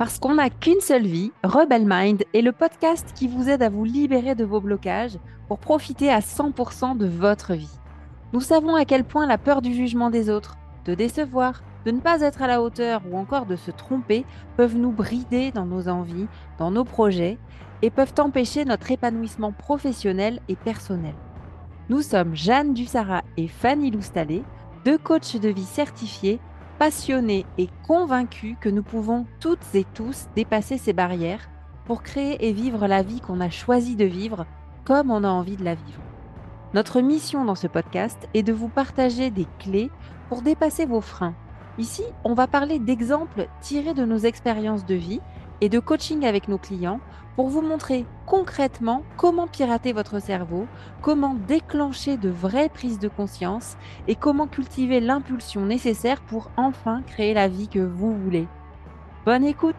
Parce qu'on n'a qu'une seule vie, Rebel Mind est le podcast qui vous aide à vous libérer de vos blocages pour profiter à 100% de votre vie. Nous savons à quel point la peur du jugement des autres, de décevoir, de ne pas être à la hauteur ou encore de se tromper peuvent nous brider dans nos envies, dans nos projets et peuvent empêcher notre épanouissement professionnel et personnel. Nous sommes Jeanne Dussara et Fanny Loustalé, deux coachs de vie certifiés passionnés et convaincus que nous pouvons toutes et tous dépasser ces barrières pour créer et vivre la vie qu'on a choisi de vivre comme on a envie de la vivre. Notre mission dans ce podcast est de vous partager des clés pour dépasser vos freins. Ici, on va parler d'exemples tirés de nos expériences de vie et de coaching avec nos clients pour vous montrer concrètement comment pirater votre cerveau, comment déclencher de vraies prises de conscience et comment cultiver l'impulsion nécessaire pour enfin créer la vie que vous voulez. Bonne écoute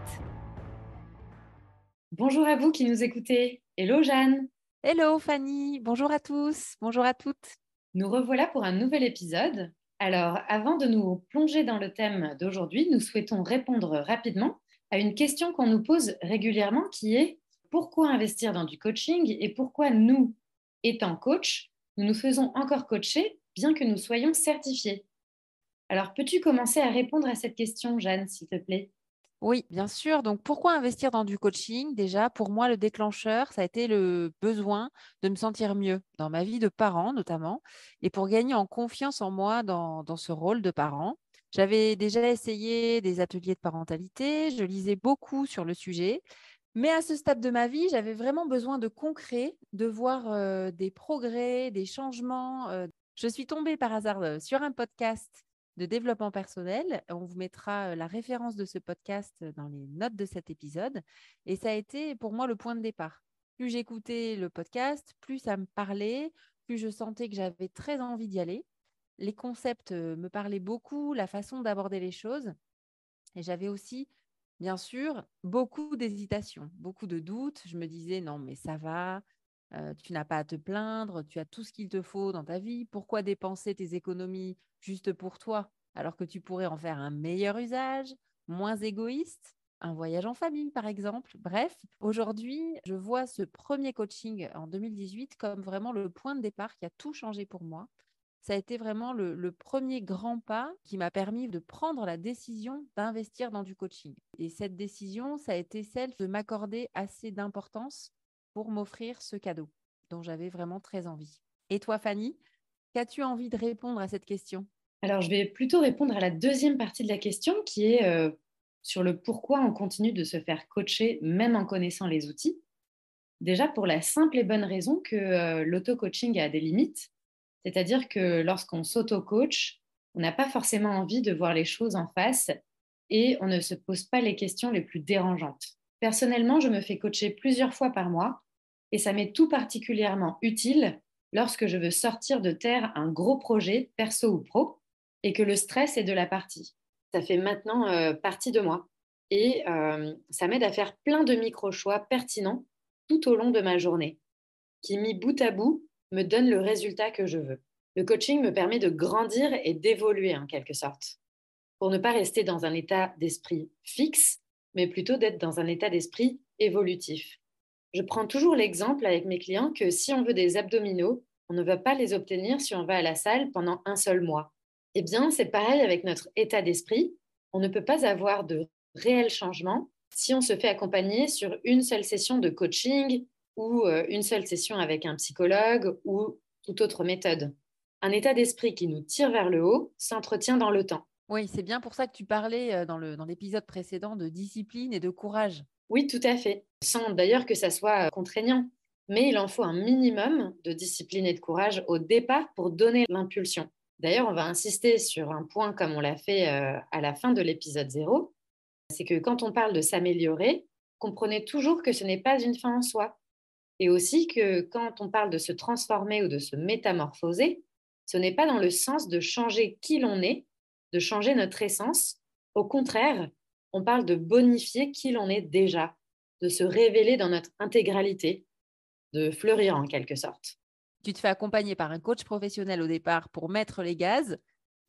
Bonjour à vous qui nous écoutez. Hello Jeanne. Hello Fanny. Bonjour à tous. Bonjour à toutes. Nous revoilà pour un nouvel épisode. Alors, avant de nous plonger dans le thème d'aujourd'hui, nous souhaitons répondre rapidement à une question qu'on nous pose régulièrement qui est pourquoi investir dans du coaching et pourquoi nous, étant coach, nous nous faisons encore coacher bien que nous soyons certifiés? Alors, peux-tu commencer à répondre à cette question, Jeanne, s'il te plaît? Oui, bien sûr. Donc, pourquoi investir dans du coaching? Déjà, pour moi, le déclencheur, ça a été le besoin de me sentir mieux dans ma vie de parent, notamment, et pour gagner en confiance en moi dans, dans ce rôle de parent. J'avais déjà essayé des ateliers de parentalité, je lisais beaucoup sur le sujet, mais à ce stade de ma vie, j'avais vraiment besoin de concret, de voir des progrès, des changements. Je suis tombée par hasard sur un podcast de développement personnel. On vous mettra la référence de ce podcast dans les notes de cet épisode. Et ça a été pour moi le point de départ. Plus j'écoutais le podcast, plus ça me parlait, plus je sentais que j'avais très envie d'y aller. Les concepts me parlaient beaucoup, la façon d'aborder les choses. Et j'avais aussi bien sûr, beaucoup d'hésitations, beaucoup de doutes. Je me disais, non, mais ça va, tu n'as pas à te plaindre, tu as tout ce qu'il te faut dans ta vie. Pourquoi dépenser tes économies juste pour toi, alors que tu pourrais en faire un meilleur usage, moins égoïste? Un voyage en famille, par exemple. Bref, aujourd'hui, je vois ce premier coaching en 2018 comme vraiment le point de départ qui a tout changé pour moi ça a été vraiment le, premier grand pas qui m'a permis de prendre la décision d'investir dans du coaching. Et cette décision, ça a été celle de m'accorder assez d'importance pour m'offrir ce cadeau dont j'avais vraiment très envie. Et toi, Fanny, qu'as-tu envie de répondre à cette question? Alors, je vais plutôt répondre à la deuxième partie de la question qui est euh, sur le pourquoi on continue de se faire coacher même en connaissant les outils. Déjà pour la simple et bonne raison que euh, l'auto-coaching a des limites c'est-à-dire que lorsqu'on s'auto-coach, on n'a pas forcément envie de voir les choses en face et on ne se pose pas les questions les plus dérangeantes. Personnellement, je me fais coacher plusieurs fois par mois et ça m'est tout particulièrement utile lorsque je veux sortir de terre un gros projet, perso ou pro, et que le stress est de la partie. Ça fait maintenant euh, partie de moi et euh, ça m'aide à faire plein de micro-choix pertinents tout au long de ma journée, qui, mis bout à bout, me donne le résultat que je veux. Le coaching me permet de grandir et d'évoluer en quelque sorte, pour ne pas rester dans un état d'esprit fixe, mais plutôt d'être dans un état d'esprit évolutif. Je prends toujours l'exemple avec mes clients que si on veut des abdominaux, on ne va pas les obtenir si on va à la salle pendant un seul mois. Eh bien, c'est pareil avec notre état d'esprit. On ne peut pas avoir de réel changement si on se fait accompagner sur une seule session de coaching ou euh, une seule session avec un psychologue ou toute autre méthode. Un état d'esprit qui nous tire vers le haut s'entretient dans le temps. Oui, c'est bien pour ça que tu parlais euh, dans l'épisode précédent de discipline et de courage. Oui, tout à fait. Sans d'ailleurs que ça soit euh, contraignant. Mais il en faut un minimum de discipline et de courage au départ pour donner l'impulsion. D'ailleurs, on va insister sur un point comme on l'a fait à la fin de l'épisode 0. C'est que quand on parle de s'améliorer, comprenez toujours que ce n'est pas une fin en soi. Et aussi que quand on parle de se transformer ou de se métamorphoser, ce n'est pas dans le sens de changer qui l'on est, de changer notre essence. Au contraire, on parle de bonifier qui l'on est déjà, de se révéler dans notre intégralité, de fleurir en quelque sorte. Tu te fais accompagner par un coach professionnel au départ pour mettre les gaz.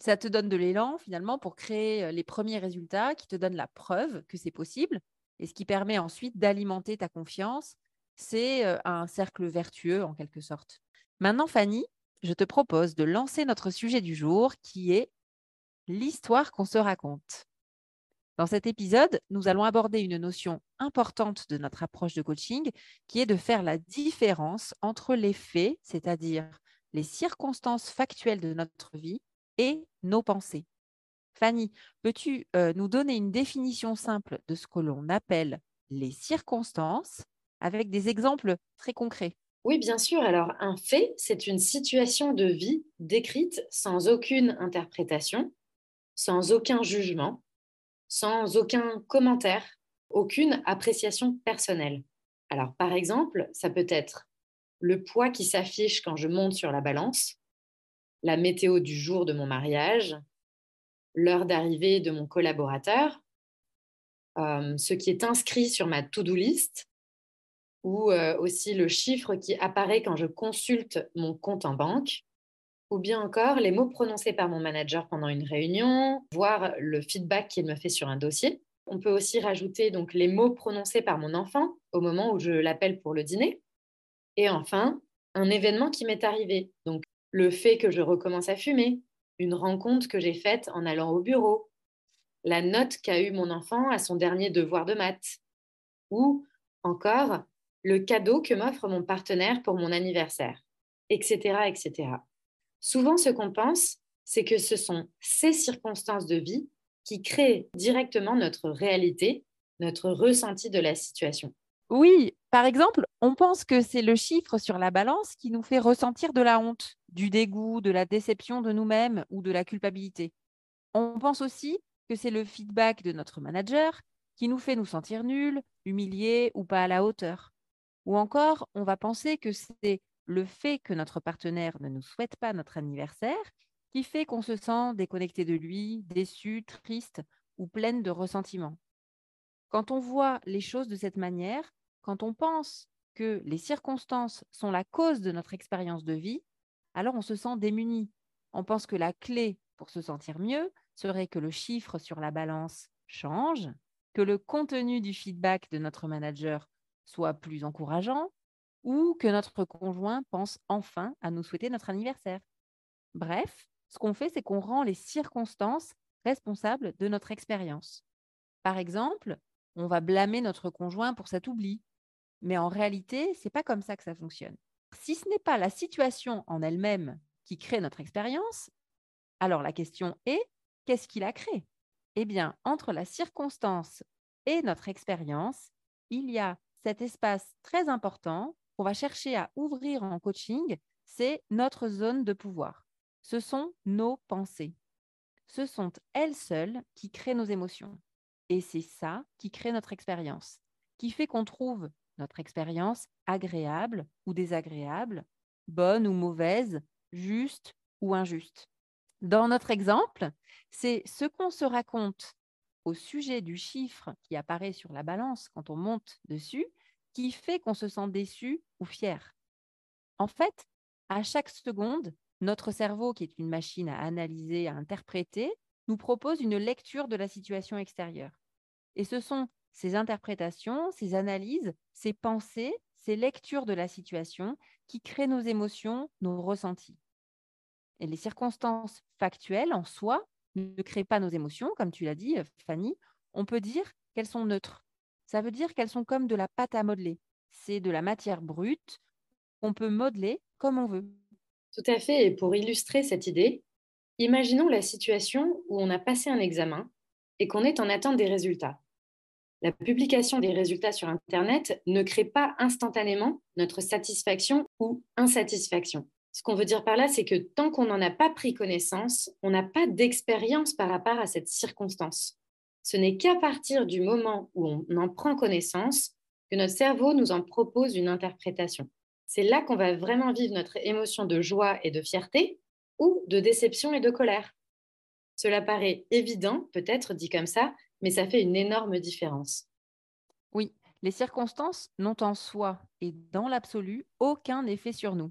Ça te donne de l'élan finalement pour créer euh, les premiers résultats qui te donnent la preuve que c'est possible. et ce qui permet ensuite d'alimenter ta confiance. C'est un cercle vertueux en quelque sorte. Maintenant, Fanny, je te propose de lancer notre sujet du jour qui est l'histoire qu'on se raconte. Dans cet épisode, nous allons aborder une notion importante de notre approche de coaching qui est de faire la différence entre les faits, c'est-à-dire les circonstances factuelles de notre vie, et nos pensées. Fanny, peux-tu nous donner une définition simple de ce que l'on appelle les circonstances avec des exemples très concrets Oui, bien sûr. Alors, un fait, c'est une situation de vie décrite sans aucune interprétation, sans aucun jugement, sans aucun commentaire, aucune appréciation personnelle. Alors, par exemple, ça peut être le poids qui s'affiche quand je monte sur la balance, la météo du jour de mon mariage, l'heure d'arrivée de mon collaborateur, euh, ce qui est inscrit sur ma to-do list, ou aussi le chiffre qui apparaît quand je consulte mon compte en banque, ou bien encore les mots prononcés par mon manager pendant une réunion, voire le feedback qu'il me fait sur un dossier. On peut aussi rajouter donc les mots prononcés par mon enfant au moment où je l'appelle pour le dîner. Et enfin, un événement qui m'est arrivé. Donc le fait que je recommence à fumer, une rencontre que j'ai faite en allant au bureau, la note qu'a eue mon enfant à son dernier devoir de maths, ou encore le cadeau que m'offre mon partenaire pour mon anniversaire, etc., etc. Souvent, ce qu'on pense, c'est que ce sont ces circonstances de vie qui créent directement notre réalité, notre ressenti de la situation. Oui, par exemple, on pense que c'est le chiffre sur la balance qui nous fait ressentir de la honte, du dégoût, de la déception de nous-mêmes ou de la culpabilité. On pense aussi que c'est le feedback de notre manager qui nous fait nous sentir nuls, humiliés ou pas à la hauteur. Ou encore, on va penser que c'est le fait que notre partenaire ne nous souhaite pas notre anniversaire qui fait qu'on se sent déconnecté de lui, déçu, triste ou pleine de ressentiment. Quand on voit les choses de cette manière, quand on pense que les circonstances sont la cause de notre expérience de vie, alors on se sent démuni. On pense que la clé pour se sentir mieux serait que le chiffre sur la balance change, que le contenu du feedback de notre manager soit plus encourageant ou que notre conjoint pense enfin à nous souhaiter notre anniversaire. Bref, ce qu'on fait, c'est qu'on rend les circonstances responsables de notre expérience. Par exemple, on va blâmer notre conjoint pour cet oubli mais en réalité, ce n'est pas comme ça que ça fonctionne. Si ce n'est pas la situation en elle-même qui crée notre expérience, alors la question est, qu'est-ce qui la crée Eh bien, entre la circonstance et notre expérience, il y a cet espace très important qu'on va chercher à ouvrir en coaching, c'est notre zone de pouvoir. Ce sont nos pensées. Ce sont elles seules qui créent nos émotions. Et c'est ça qui crée notre expérience, qui fait qu'on trouve notre expérience agréable ou désagréable, bonne ou mauvaise, juste ou injuste. Dans notre exemple, c'est ce qu'on se raconte au sujet du chiffre qui apparaît sur la balance quand on monte dessus qui fait qu'on se sent déçu ou fier. En fait, à chaque seconde, notre cerveau, qui est une machine à analyser, à interpréter, nous propose une lecture de la situation extérieure. Et ce sont ces interprétations, ces analyses, ces pensées, ces lectures de la situation qui créent nos émotions, nos ressentis. Et les circonstances factuelles en soi ne créent pas nos émotions, comme tu l'as dit, Fanny. On peut dire qu'elles sont neutres. Ça veut dire qu'elles sont comme de la pâte à modeler. C'est de la matière brute qu'on peut modeler comme on veut. Tout à fait. Et pour illustrer cette idée, imaginons la situation où on a passé un examen et qu'on est en attente des résultats la publication des résultats sur Internet ne crée pas instantanément notre satisfaction ou insatisfaction. Ce qu'on veut dire par là, c'est que tant qu'on n'en a pas pris connaissance, on n'a pas d'expérience par rapport à cette circonstance. Ce n'est qu'à partir du moment où on en prend connaissance que notre cerveau nous en propose une interprétation. C'est là qu'on va vraiment vivre notre émotion de joie et de fierté ou de déception et de colère. Cela paraît évident, peut-être dit comme ça, mais ça fait une énorme différence. Oui, les circonstances n'ont en soi et dans l'absolu aucun effet sur nous.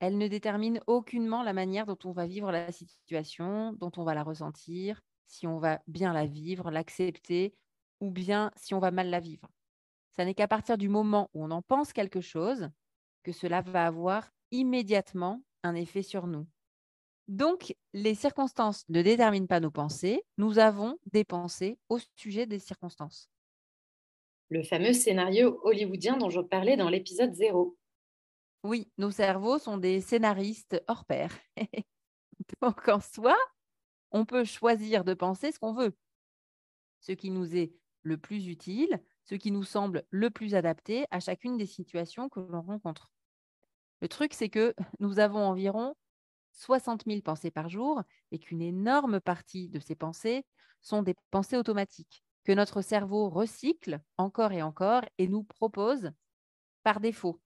Elles ne déterminent aucunement la manière dont on va vivre la situation, dont on va la ressentir, si on va bien la vivre, l'accepter ou bien si on va mal la vivre. Ça n'est qu'à partir du moment où on en pense quelque chose que cela va avoir immédiatement un effet sur nous. Donc, les circonstances ne déterminent pas nos pensées, nous avons des pensées au sujet des circonstances. Le fameux scénario hollywoodien dont je parlais dans l'épisode 0. Oui, nos cerveaux sont des scénaristes hors pair. Donc, en soi, on peut choisir de penser ce qu'on veut, ce qui nous est le plus utile, ce qui nous semble le plus adapté à chacune des situations que l'on rencontre. Le truc, c'est que nous avons environ 60 000 pensées par jour et qu'une énorme partie de ces pensées sont des pensées automatiques que notre cerveau recycle encore et encore et nous propose par défaut.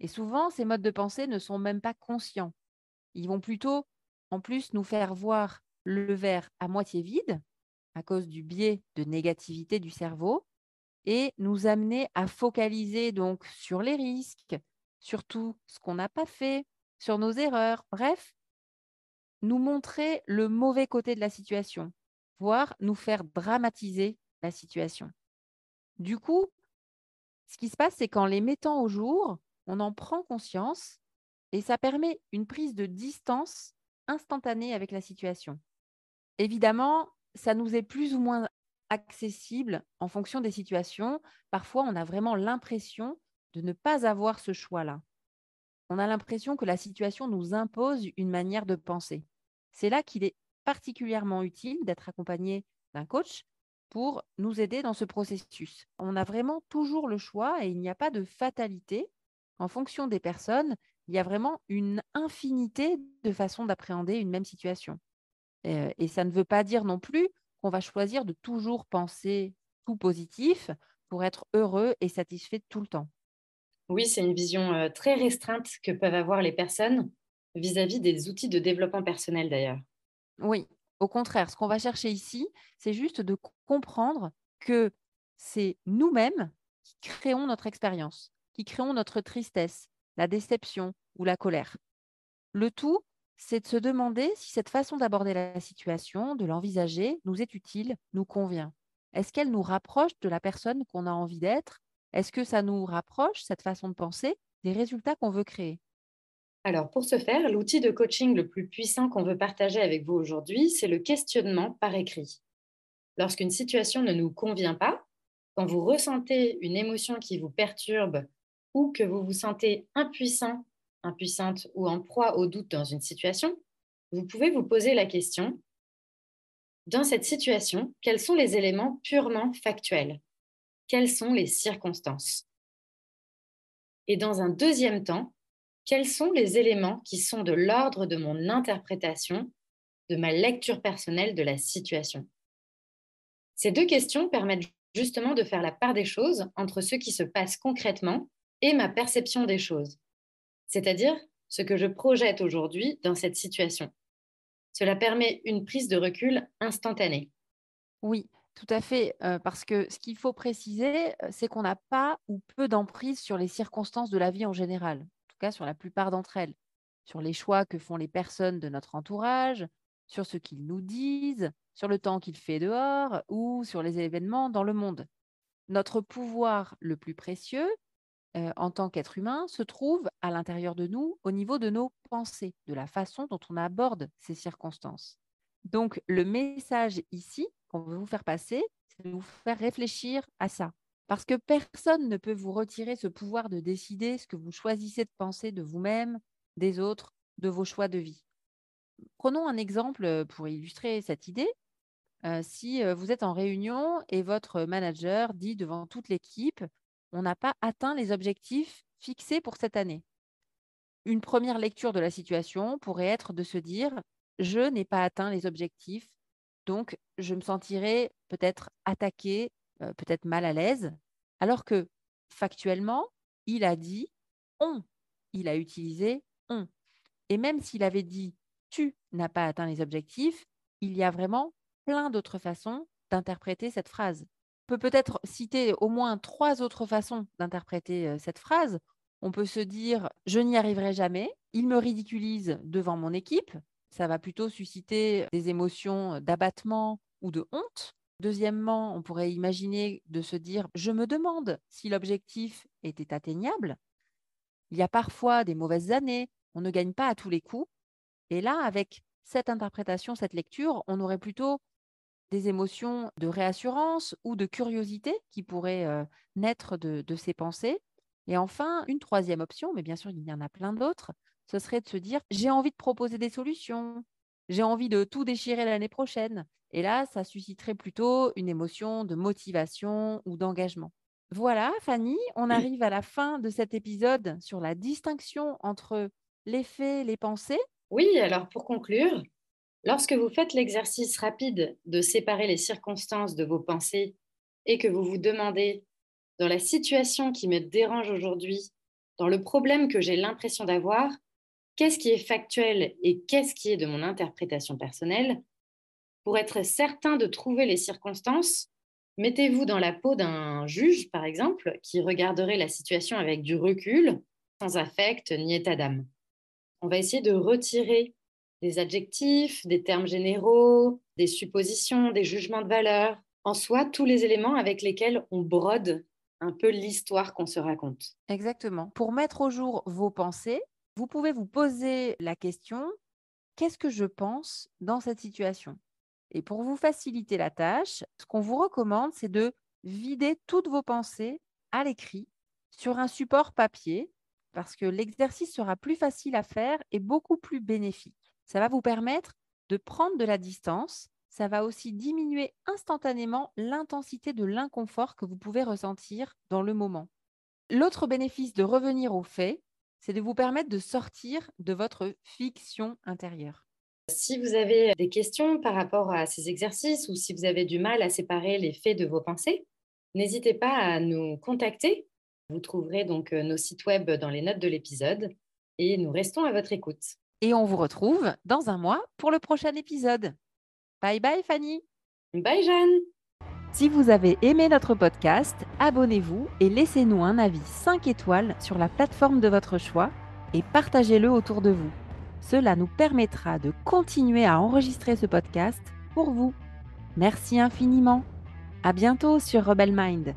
Et souvent, ces modes de pensée ne sont même pas conscients. Ils vont plutôt, en plus, nous faire voir le verre à moitié vide à cause du biais de négativité du cerveau et nous amener à focaliser donc sur les risques, sur tout ce qu'on n'a pas fait, sur nos erreurs, bref, nous montrer le mauvais côté de la situation, voire nous faire dramatiser la situation. Du coup, ce qui se passe, c'est qu'en les mettant au jour, on en prend conscience et ça permet une prise de distance instantanée avec la situation. Évidemment, ça nous est plus ou moins accessible en fonction des situations. Parfois, on a vraiment l'impression de ne pas avoir ce choix-là. On a l'impression que la situation nous impose une manière de penser. C'est là qu'il est particulièrement utile d'être accompagné d'un coach pour nous aider dans ce processus. On a vraiment toujours le choix et il n'y a pas de fatalité. En fonction des personnes, il y a vraiment une infinité de façons d'appréhender une même situation. Euh, et ça ne veut pas dire non plus qu'on va choisir de toujours penser tout positif pour être heureux et satisfait tout le temps. Oui, c'est une vision euh, très restreinte que peuvent avoir les personnes vis-à-vis des outils de développement personnel d'ailleurs. Oui, au contraire, ce qu'on va chercher ici, c'est juste de comprendre que c'est nous-mêmes qui créons notre expérience, créons notre tristesse, la déception ou la colère. Le tout, c'est de se demander si cette façon d'aborder la situation, de l'envisager, nous est utile, nous convient. Est-ce qu'elle nous rapproche de la personne qu'on a envie d'être? Est-ce que ça nous rapproche, cette façon de penser, des résultats qu'on veut créer? Alors, pour ce faire, l'outil de coaching le plus puissant qu'on veut partager avec vous aujourd'hui, c'est le questionnement par écrit. Lorsqu'une situation ne nous convient pas, quand vous ressentez une émotion qui vous perturbe ou que vous vous sentez impuissant impuissante ou en proie au doute dans une situation, vous pouvez vous poser la question, dans cette situation, quels sont les éléments purement factuels? Quelles sont les circonstances? Et dans un deuxième temps, quels sont les éléments qui sont de l'ordre de mon interprétation, de ma lecture personnelle de la situation? Ces deux questions permettent justement de faire la part des choses entre ce qui se passe concrètement et ma perception des choses c'est-à-dire ce que je projette aujourd'hui dans cette situation. Cela permet une prise de recul instantanée. Oui, tout à fait, euh, parce que ce qu'il faut préciser, euh, c'est qu'on n'a pas ou peu d'emprise sur les circonstances de la vie en général, en tout cas sur la plupart d'entre elles, sur les choix que font les personnes de notre entourage, sur ce qu'ils nous disent, sur le temps qu'il fait dehors ou sur les événements dans le monde. Notre pouvoir le plus précieux, en tant qu'être humain se trouve à l'intérieur de nous au niveau de nos pensées, de la façon dont on aborde ces circonstances. Donc le message ici qu'on veut vous faire passer, c'est de vous faire réfléchir à ça. Parce que personne ne peut vous retirer ce pouvoir de décider ce que vous choisissez de penser de vous-même, des autres, de vos choix de vie. Prenons un exemple pour illustrer cette idée. si vous êtes en réunion et votre manager dit devant toute l'équipe, on n'a pas atteint les objectifs fixés pour cette année. Une première lecture de la situation pourrait être de se dire, je n'ai pas atteint les objectifs, donc je me sentirai peut-être attaqué, euh, peut-être mal à l'aise, alors que factuellement, il a dit on, il a utilisé on. Et même s'il avait dit tu n'as pas atteint les objectifs, il y a vraiment plein d'autres façons d'interpréter cette phrase peut peut-être citer au moins trois autres façons d'interpréter cette phrase. On peut se dire je n'y arriverai jamais, il me ridiculise devant mon équipe. Ça va plutôt susciter des émotions d'abattement ou de honte. Deuxièmement, on pourrait imaginer de se dire, je me demande si l'objectif était atteignable. Il y a parfois des mauvaises années, on ne gagne pas à tous les coups. Et là, avec cette interprétation, cette lecture, on aurait plutôt des émotions de réassurance ou de curiosité qui pourraient euh, naître de, de ces pensées? Et enfin, une troisième option, mais bien sûr, il y en a plein d'autres, ce serait de se dire, j'ai envie de proposer des solutions, j'ai envie de tout déchirer l'année prochaine. Et là, ça susciterait plutôt une émotion de motivation ou d'engagement. Voilà, Fanny, on arrive à la fin de cet épisode sur la distinction entre les faits, les pensées. Oui, alors pour conclure, lorsque vous faites l'exercice rapide de séparer les circonstances de vos pensées et que vous vous demandez, dans la situation qui me dérange aujourd'hui, dans le problème que j'ai l'impression d'avoir, qu'est-ce qui est factuel et qu'est-ce qui est de mon interprétation personnelle, pour être certain de trouver les circonstances, mettez-vous dans la peau d'un juge, par exemple, qui regarderait la situation avec du recul, sans affect ni état d'âme. On va essayer de retirer des adjectifs, des termes généraux, des suppositions, des jugements de valeur, en soi tous les éléments avec lesquels on brode un peu l'histoire qu'on se raconte. Exactement. Pour mettre au jour vos pensées, vous pouvez vous poser la question, qu'est-ce que je pense dans cette situation? Et pour vous faciliter la tâche, ce qu'on vous recommande, c'est de vider toutes vos pensées à l'écrit sur un support papier, parce que l'exercice sera plus facile à faire et beaucoup plus bénéfique. Ça va vous permettre de prendre de la distance. Ça va aussi diminuer instantanément l'intensité de l'inconfort que vous pouvez ressentir dans le moment. L'autre bénéfice de revenir aux faits, c'est de vous permettre de sortir de votre fiction intérieure. Si vous avez des questions par rapport à ces exercices ou si vous avez du mal à séparer les faits de vos pensées, n'hésitez pas à nous contacter. Vous trouverez donc euh, nos sites web dans les notes de l'épisode et nous restons à votre écoute. Et on vous retrouve dans un mois pour le prochain épisode. Bye bye Fanny. Bye Jeanne. Si vous avez aimé notre podcast, abonnez-vous et laissez-nous un avis 5 étoiles sur la plateforme de votre choix et partagez-le autour de vous. Cela nous permettra de continuer à enregistrer ce podcast pour vous. Merci infiniment. À bientôt sur Rebel Mind.